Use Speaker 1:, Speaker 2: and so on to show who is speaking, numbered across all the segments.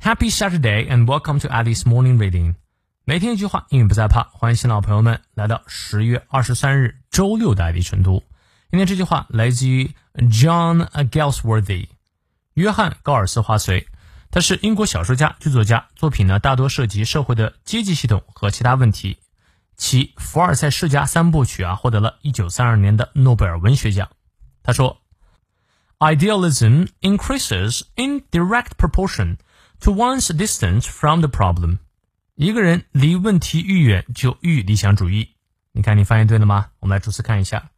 Speaker 1: Happy Saturday and welcome to Alice Morning Reading。每天一句话，英语不再怕。欢迎新老朋友们来到十月二十三日周六的爱迪晨读。今天这句话来自于 John Galsworthy，约翰·高尔斯华随。他是英国小说家、剧作家，作品呢大多涉及社会的阶级系统和其他问题。其《福尔赛世家三部曲》啊，获得了一九三二年的诺贝尔文学奖。他说：“Idealism increases in direct proportion。” To one's distance from the problem，一个人离问题愈远，就愈理想主义。你看，你翻译对了吗？我们来逐词看一下。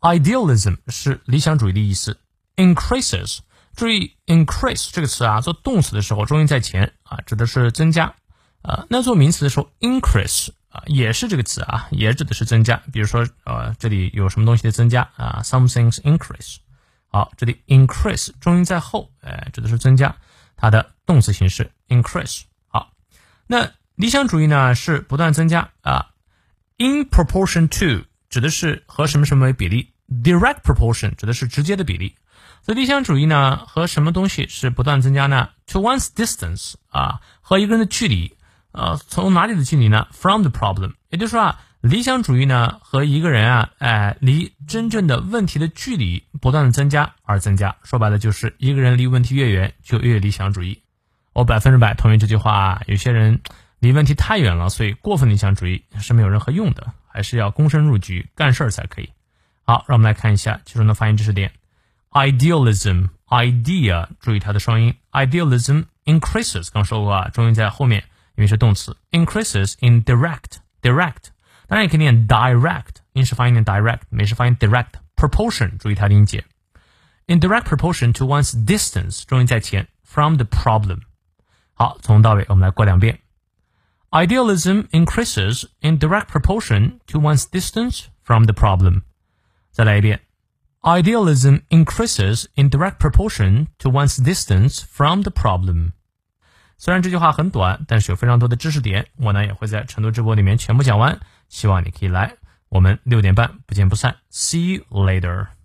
Speaker 1: Idealism 是理想主义的意思。Increases，注意 increase 这个词啊，做动词的时候重音在前啊，指的是增加。啊，那做名词的时候，increase 啊也是这个词啊，也指的是增加。比如说，呃，这里有什么东西的增加啊？Something's increase。好，这里 increase 重音在后，哎，指的是增加。它的动词形式 increase。好，那理想主义呢是不断增加啊。In proportion to 指的是和什么什么为比例，direct proportion 指的是直接的比例。所以理想主义呢和什么东西是不断增加呢？To one's distance 啊，和一个人的距离，呃，从哪里的距离呢？From the problem，也就是说啊。理想主义呢，和一个人啊，哎，离真正的问题的距离不断的增加而增加。说白了，就是一个人离问题越远，就越理想主义。我百分之百同意这句话。啊。有些人离问题太远了，所以过分理想主义是没有任何用的，还是要躬身入局干事儿才可以。好，让我们来看一下其中的发音知识点。Idealism，idea，注意它的双音。Idealism increases，刚说过啊，重音在后面，因为是动词。Increases in direct，direct。当然也可以念 direct，英式发音念 direct，美式发音 direct。proportion，注意它的音节。In direct proportion to one's distance，重音在前，from the problem。好，从头到尾我们来过两遍。Idealism increases in direct proportion to one's distance from the problem。再来一遍。Idealism increases in direct proportion to one's distance from the problem。虽然这句话很短，但是有非常多的知识点，我呢也会在成都直播里面全部讲完。希望你可以来， 我们六点半不见不散。See you later.